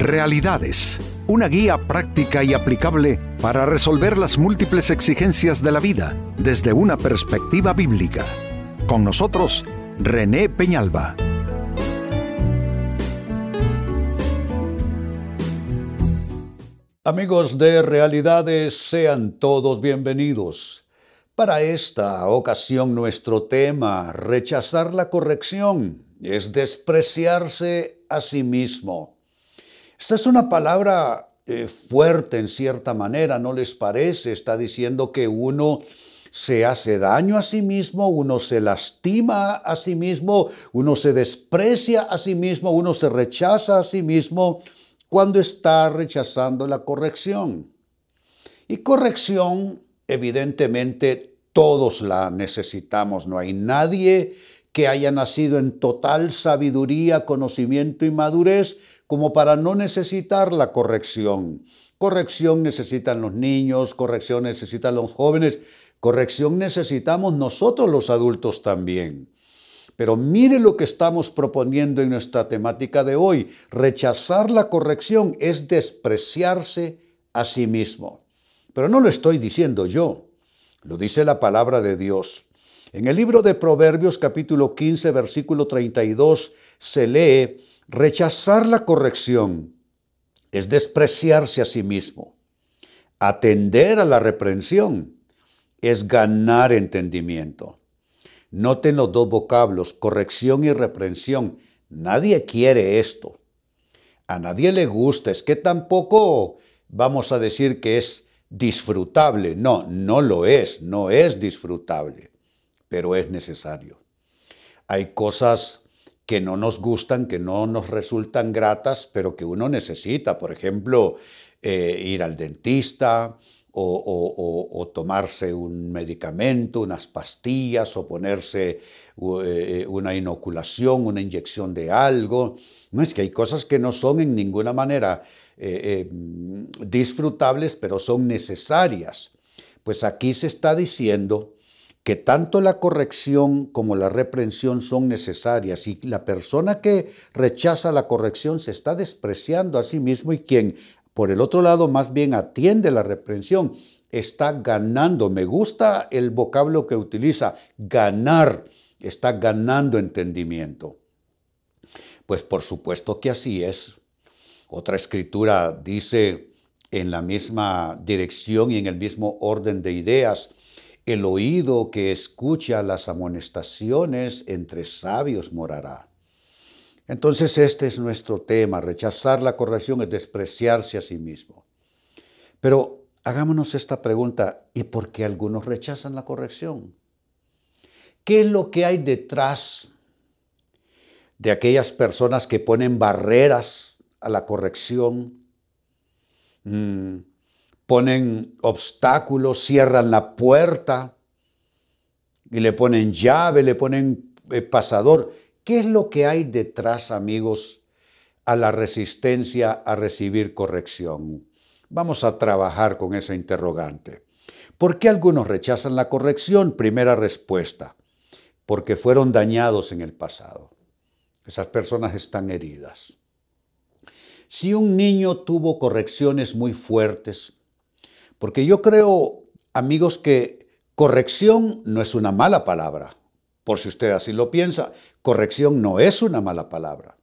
Realidades, una guía práctica y aplicable para resolver las múltiples exigencias de la vida desde una perspectiva bíblica. Con nosotros, René Peñalba. Amigos de Realidades, sean todos bienvenidos. Para esta ocasión nuestro tema, rechazar la corrección, es despreciarse a sí mismo. Esta es una palabra eh, fuerte en cierta manera, ¿no les parece? Está diciendo que uno se hace daño a sí mismo, uno se lastima a sí mismo, uno se desprecia a sí mismo, uno se rechaza a sí mismo cuando está rechazando la corrección. Y corrección, evidentemente, todos la necesitamos. No hay nadie que haya nacido en total sabiduría, conocimiento y madurez como para no necesitar la corrección. Corrección necesitan los niños, corrección necesitan los jóvenes, corrección necesitamos nosotros los adultos también. Pero mire lo que estamos proponiendo en nuestra temática de hoy. Rechazar la corrección es despreciarse a sí mismo. Pero no lo estoy diciendo yo, lo dice la palabra de Dios. En el libro de Proverbios capítulo 15 versículo 32 se lee, rechazar la corrección es despreciarse a sí mismo. Atender a la reprensión es ganar entendimiento. Noten los dos vocablos, corrección y reprensión. Nadie quiere esto. A nadie le gusta. Es que tampoco vamos a decir que es disfrutable. No, no lo es. No es disfrutable. Pero es necesario. Hay cosas que no nos gustan, que no nos resultan gratas, pero que uno necesita. Por ejemplo, eh, ir al dentista, o, tomarse un medicamento, unas pastillas, o ponerse eh, una inoculación, una inyección de algo. No es que hay cosas que no son en ninguna manera eh, disfrutables, pero son necesarias. Pues aquí se está diciendo que tanto la corrección como la reprensión son necesarias y la persona que rechaza la corrección se está despreciando a sí mismo y quien por el otro lado, más bien atiende la reprensión, está ganando. Me gusta el vocablo que utiliza, ganar, está ganando entendimiento. Pues por supuesto que así es. Otra escritura dice en la misma dirección y en el mismo orden de ideas, el oído que escucha las amonestaciones entre sabios morará. Entonces este es nuestro tema. Rechazar la corrección es despreciarse a sí mismo. Pero hagámonos esta pregunta, ¿y por qué algunos rechazan la corrección? ¿Qué es lo que hay detrás de aquellas personas que ponen barreras a la corrección? Mm, ponen obstáculos, cierran la puerta y le ponen llave, le ponen eh, pasador. ¿Qué es lo que hay detrás, amigos, a la resistencia a recibir corrección? Vamos a trabajar con esa interrogante. ¿Por qué algunos rechazan la corrección? Primera respuesta, porque fueron dañados en el pasado. Esas personas están heridas. Si un niño tuvo correcciones muy fuertes, porque yo creo, amigos, que corrección no es una mala palabra, por si usted así lo piensa, Corrección no es una mala palabra.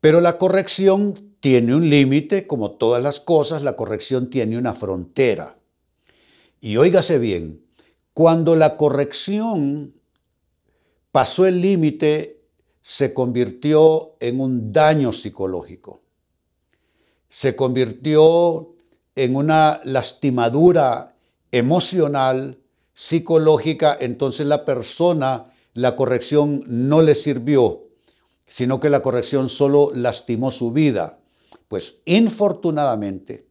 Pero la corrección tiene un límite, como todas las cosas, la corrección tiene una frontera. Y óigase bien, cuando la corrección pasó el límite, se convirtió en un daño psicológico. Se convirtió en una lastimadura emocional, psicológica, entonces la persona la corrección no le sirvió, sino que la corrección solo lastimó su vida. Pues infortunadamente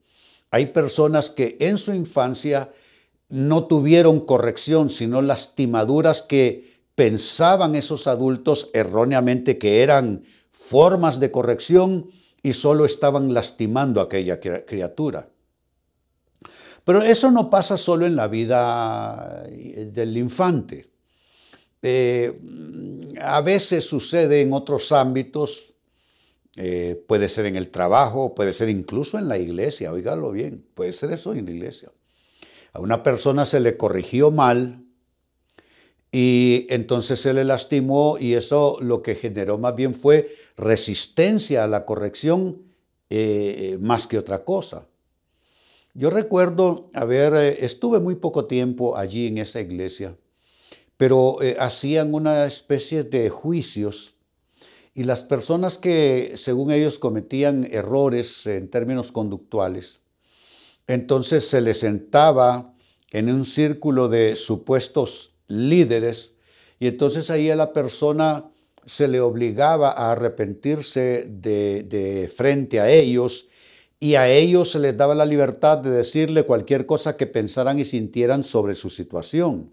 hay personas que en su infancia no tuvieron corrección, sino lastimaduras que pensaban esos adultos erróneamente que eran formas de corrección y solo estaban lastimando a aquella criatura. Pero eso no pasa solo en la vida del infante. Eh, a veces sucede en otros ámbitos eh, puede ser en el trabajo, puede ser incluso en la iglesia, oígalo bien, puede ser eso en la iglesia. A una persona se le corrigió mal y entonces se le lastimó y eso lo que generó más bien fue resistencia a la corrección eh, más que otra cosa. Yo recuerdo haber, eh, estuve muy poco tiempo allí en esa iglesia, pero hacían una especie de juicios y las personas que, según ellos, cometían errores en términos conductuales, entonces se les sentaba en un círculo de supuestos líderes y entonces ahí a la persona se le obligaba a arrepentirse de, frente a ellos y a ellos se les daba la libertad de decirle cualquier cosa que pensaran y sintieran sobre su situación.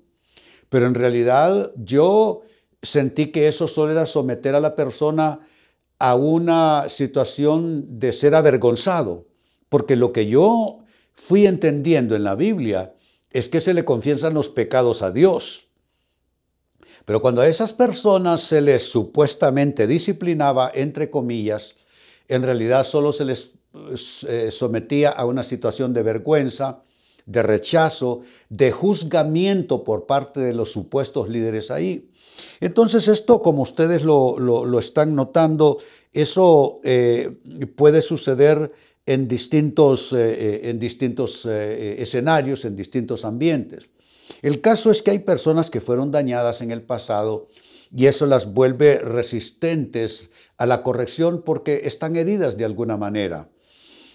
Pero en realidad yo sentí que eso solo era someter a la persona a una situación de ser avergonzado, porque lo que yo fui entendiendo en la Biblia es que se le confiesan los pecados a Dios. Pero cuando a esas personas se les supuestamente disciplinaba, entre comillas, en realidad solo se les sometía a una situación de vergüenza, de rechazo, de juzgamiento por parte de los supuestos líderes ahí. Entonces esto, como ustedes lo, están notando, eso eh, puede suceder en distintos, eh, eh, en distintos escenarios, en distintos ambientes. El caso es que hay personas que fueron dañadas en el pasado y eso las vuelve resistentes a la corrección porque están heridas de alguna manera.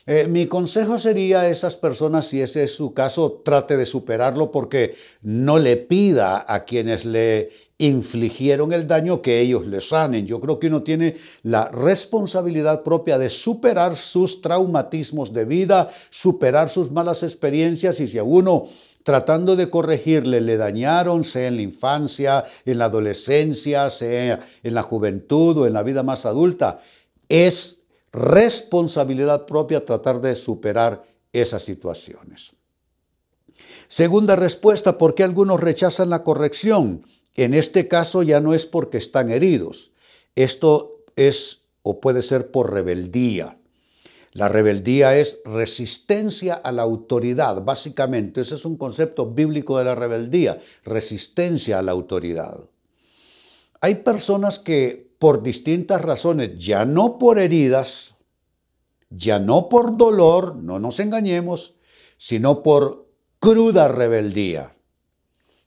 Eh, mi consejo sería a esas personas, si ese es su caso, trate de superarlo porque no le pida a quienes le infligieron el daño que ellos le sanen. Yo creo que uno tiene la responsabilidad propia de superar sus traumatismos de vida, superar sus malas experiencias y si a uno tratando de corregirle le dañaron, sea en la infancia, en la adolescencia, sea en la juventud o en la vida más adulta, es responsabilidad propia tratar de superar esas situaciones. Segunda respuesta, ¿por qué algunos rechazan la corrección? En este caso ya no es porque están heridos. Esto es o puede ser por rebeldía. La rebeldía es resistencia a la autoridad, básicamente. Ese es un concepto bíblico de la rebeldía, resistencia a la autoridad. Hay personas que por distintas razones, ya no por heridas, ya no por dolor, no nos engañemos, sino por cruda rebeldía.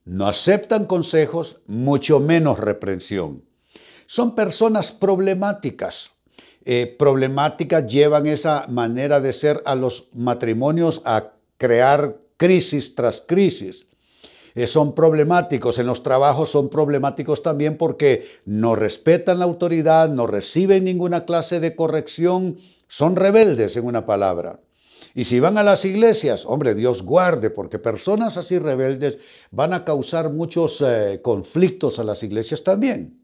No aceptan consejos, mucho menos reprensión. Son personas problemáticas. Eh, problemáticas llevan esa manera de ser a los matrimonios a crear crisis tras crisis. Eh, son problemáticos, en los trabajos son problemáticos también porque no respetan la autoridad, no reciben ninguna clase de corrección, son rebeldes en una palabra. Y si van a las iglesias, hombre, Dios guarde, porque personas así rebeldes van a causar muchos eh, conflictos a las iglesias también.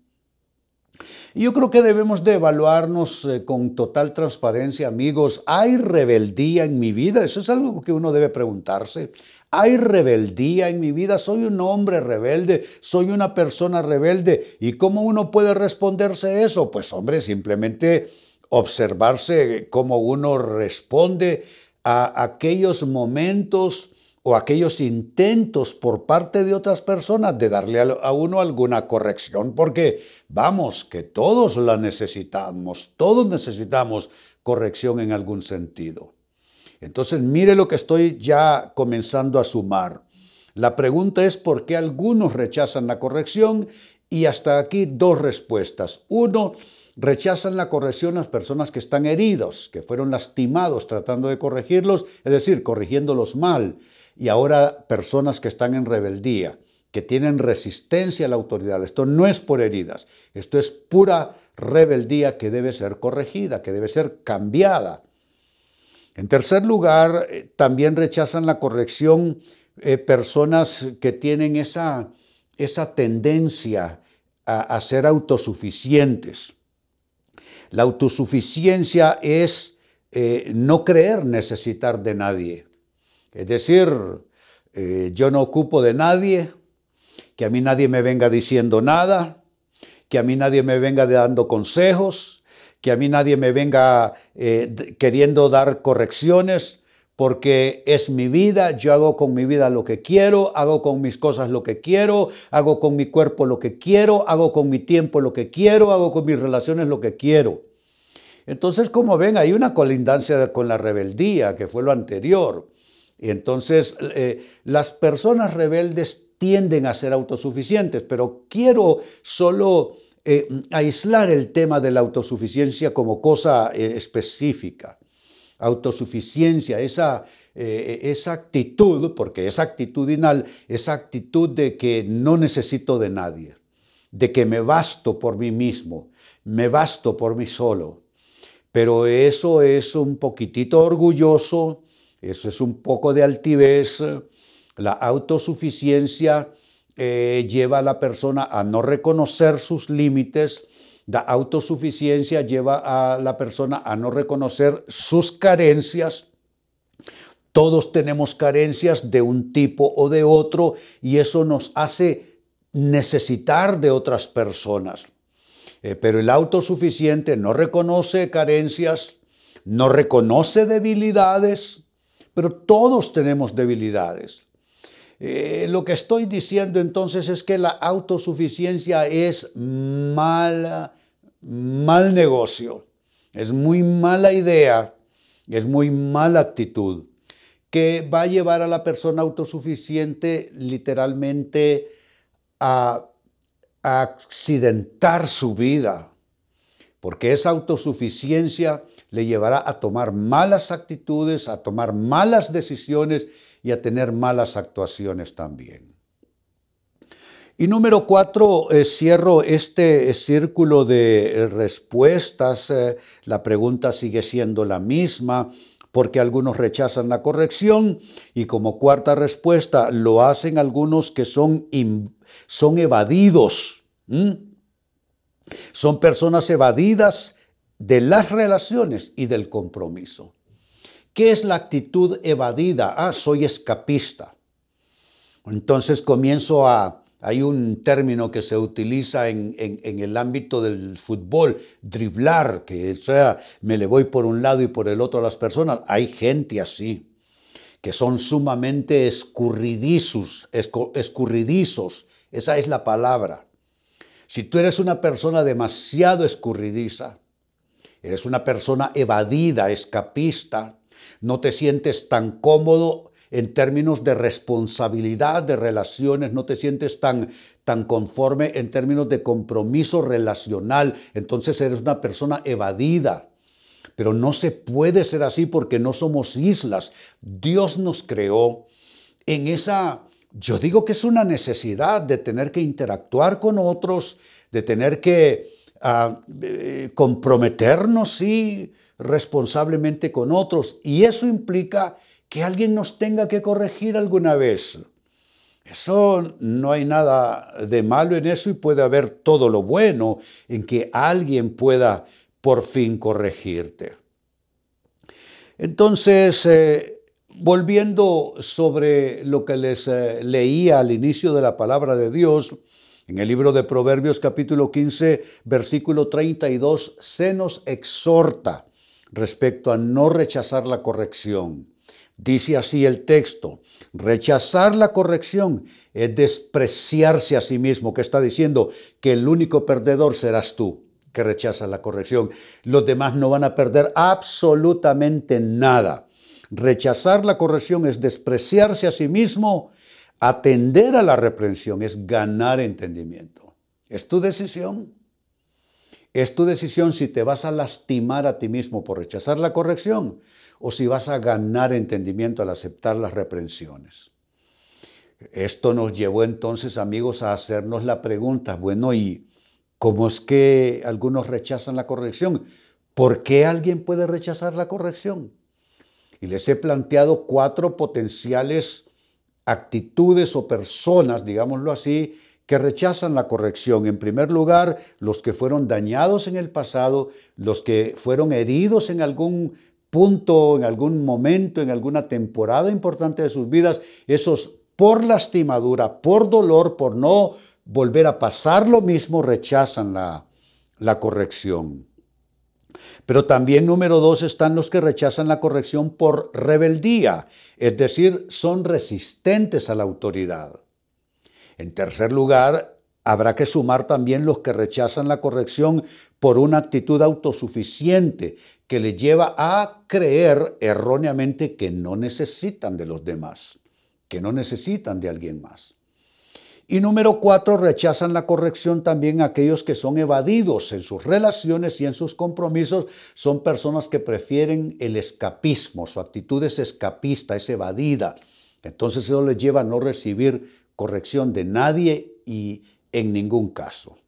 Y yo creo que debemos de evaluarnos eh, con total transparencia, amigos. ¿Hay rebeldía en mi vida? Eso es algo que uno debe preguntarse. ¿Hay rebeldía en mi vida? ¿Soy un hombre rebelde? ¿Soy una persona rebelde? ¿Y cómo uno puede responderse eso? Pues hombre, simplemente observarse cómo uno responde a aquellos momentos o aquellos intentos por parte de otras personas de darle a uno alguna corrección, porque vamos, que todos la necesitamos, todos necesitamos corrección en algún sentido. Entonces, mire lo que estoy ya comenzando a sumar. La pregunta es por qué algunos rechazan la corrección y hasta aquí dos respuestas. Uno, rechazan la corrección las personas que están heridos, que fueron lastimados tratando de corregirlos, es decir, corrigiéndolos mal. Y ahora personas que están en rebeldía, que tienen resistencia a la autoridad. Esto no es por heridas, esto es pura rebeldía que debe ser corregida, que debe ser cambiada. En tercer lugar, eh, también rechazan la corrección eh, personas que tienen esa, esa tendencia a, ser autosuficientes. La autosuficiencia es eh, no creer necesitar de nadie. Es decir, yo no ocupo de nadie, que a mí nadie me venga diciendo nada, que a mí nadie me venga dando consejos, que a mí nadie me venga eh, queriendo dar correcciones, porque es mi vida, yo hago con mi vida lo que quiero, hago con mis cosas lo que quiero, hago con mi cuerpo lo que quiero, hago con mi tiempo lo que quiero, hago con mis relaciones lo que quiero. Entonces, como ven, hay una colindancia con la rebeldía, que fue lo anterior. Y entonces, eh, las personas rebeldes tienden a ser autosuficientes, pero quiero solo eh, aislar el tema de la autosuficiencia como cosa eh, específica autosuficiencia, esa, esa actitud, porque es actitudinal, esa actitud de que no necesito de nadie, de que me basto por mí mismo, me basto por mí solo. Pero eso es un poquitito orgulloso, eso es un poco de altivez. La autosuficiencia eh, lleva a la persona a no reconocer sus límites, la autosuficiencia lleva a la persona a no reconocer sus carencias. Todos tenemos carencias de un tipo o de otro y eso nos hace necesitar de otras personas. Eh, pero el autosuficiente no reconoce carencias, no reconoce debilidades, pero todos tenemos debilidades. Eh, lo que estoy diciendo entonces es que la autosuficiencia es mal negocio, es muy mala idea, es muy mala actitud, que va a llevar a la persona autosuficiente literalmente a, a accidentar su vida, porque esa autosuficiencia le llevará a tomar malas actitudes, a tomar malas decisiones y a tener malas actuaciones también. Y número cuatro, eh, cierro este círculo de eh, respuestas. Eh, la pregunta sigue siendo la misma porque algunos rechazan la corrección y como cuarta respuesta lo hacen algunos que son, son evadidos. Son personas evadidas de las relaciones y del compromiso. ¿Qué es la actitud evadida? Ah, soy escapista. Entonces comienzo a... Hay un término que se utiliza en, el ámbito del fútbol, driblar, que sea, me le voy por un lado y por el otro a las personas. Hay gente así, que son sumamente escurridizos, escurridizos. Esa es la palabra. Si tú eres una persona demasiado escurridiza, eres una persona evadida, escapista, no te sientes tan cómodo en términos de responsabilidad de relaciones, no te sientes tan, tan conforme en términos de compromiso relacional, entonces eres una persona evadida. Pero no se puede ser así porque no somos islas. Dios nos creó en esa, yo digo que es una necesidad de tener que interactuar con otros, de tener que ah, eh, comprometernos, sí, responsablemente con otros y eso implica que alguien nos tenga que corregir alguna vez. Eso no hay nada de malo en eso y puede haber todo lo bueno en que alguien pueda por fin corregirte. Entonces, eh, volviendo sobre lo que les eh, leía al inicio de la palabra de Dios, en el libro de Proverbios capítulo 15, versículo 32, se nos exhorta respecto a no rechazar la corrección. Dice así el texto, rechazar la corrección es despreciarse a sí mismo, que está diciendo que el único perdedor serás tú, que rechazas la corrección. Los demás no van a perder absolutamente nada. Rechazar la corrección es despreciarse a sí mismo, atender a la reprensión es ganar entendimiento. Es tu decisión. Es tu decisión si te vas a lastimar a ti mismo por rechazar la corrección o si vas a ganar entendimiento al aceptar las reprensiones. Esto nos llevó entonces, amigos, a hacernos la pregunta, bueno, ¿y cómo es que algunos rechazan la corrección? ¿Por qué alguien puede rechazar la corrección? Y les he planteado cuatro potenciales actitudes o personas, digámoslo así, que rechazan la corrección. En primer lugar, los que fueron dañados en el pasado, los que fueron heridos en algún punto, en algún momento, en alguna temporada importante de sus vidas, esos por lastimadura, por dolor, por no volver a pasar lo mismo, rechazan la, la corrección. Pero también número dos están los que rechazan la corrección por rebeldía, es decir, son resistentes a la autoridad. En tercer lugar, habrá que sumar también los que rechazan la corrección por una actitud autosuficiente que le lleva a creer erróneamente que no necesitan de los demás, que no necesitan de alguien más. Y número cuatro, rechazan la corrección también aquellos que son evadidos en sus relaciones y en sus compromisos. Son personas que prefieren el escapismo, su actitud es escapista, es evadida. Entonces eso les lleva a no recibir corrección de nadie y en ningún caso.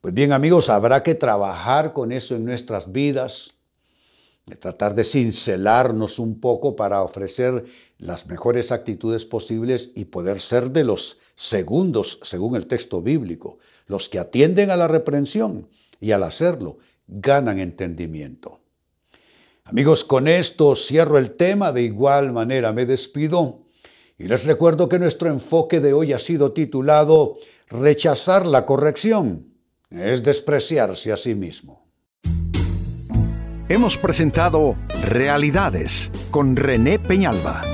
Pues bien amigos, habrá que trabajar con eso en nuestras vidas, tratar de cincelarnos un poco para ofrecer las mejores actitudes posibles y poder ser de los segundos, según el texto bíblico, los que atienden a la reprensión y al hacerlo ganan entendimiento. Amigos, con esto cierro el tema, de igual manera me despido y les recuerdo que nuestro enfoque de hoy ha sido titulado Rechazar la corrección es despreciarse a sí mismo. Hemos presentado Realidades con René Peñalba.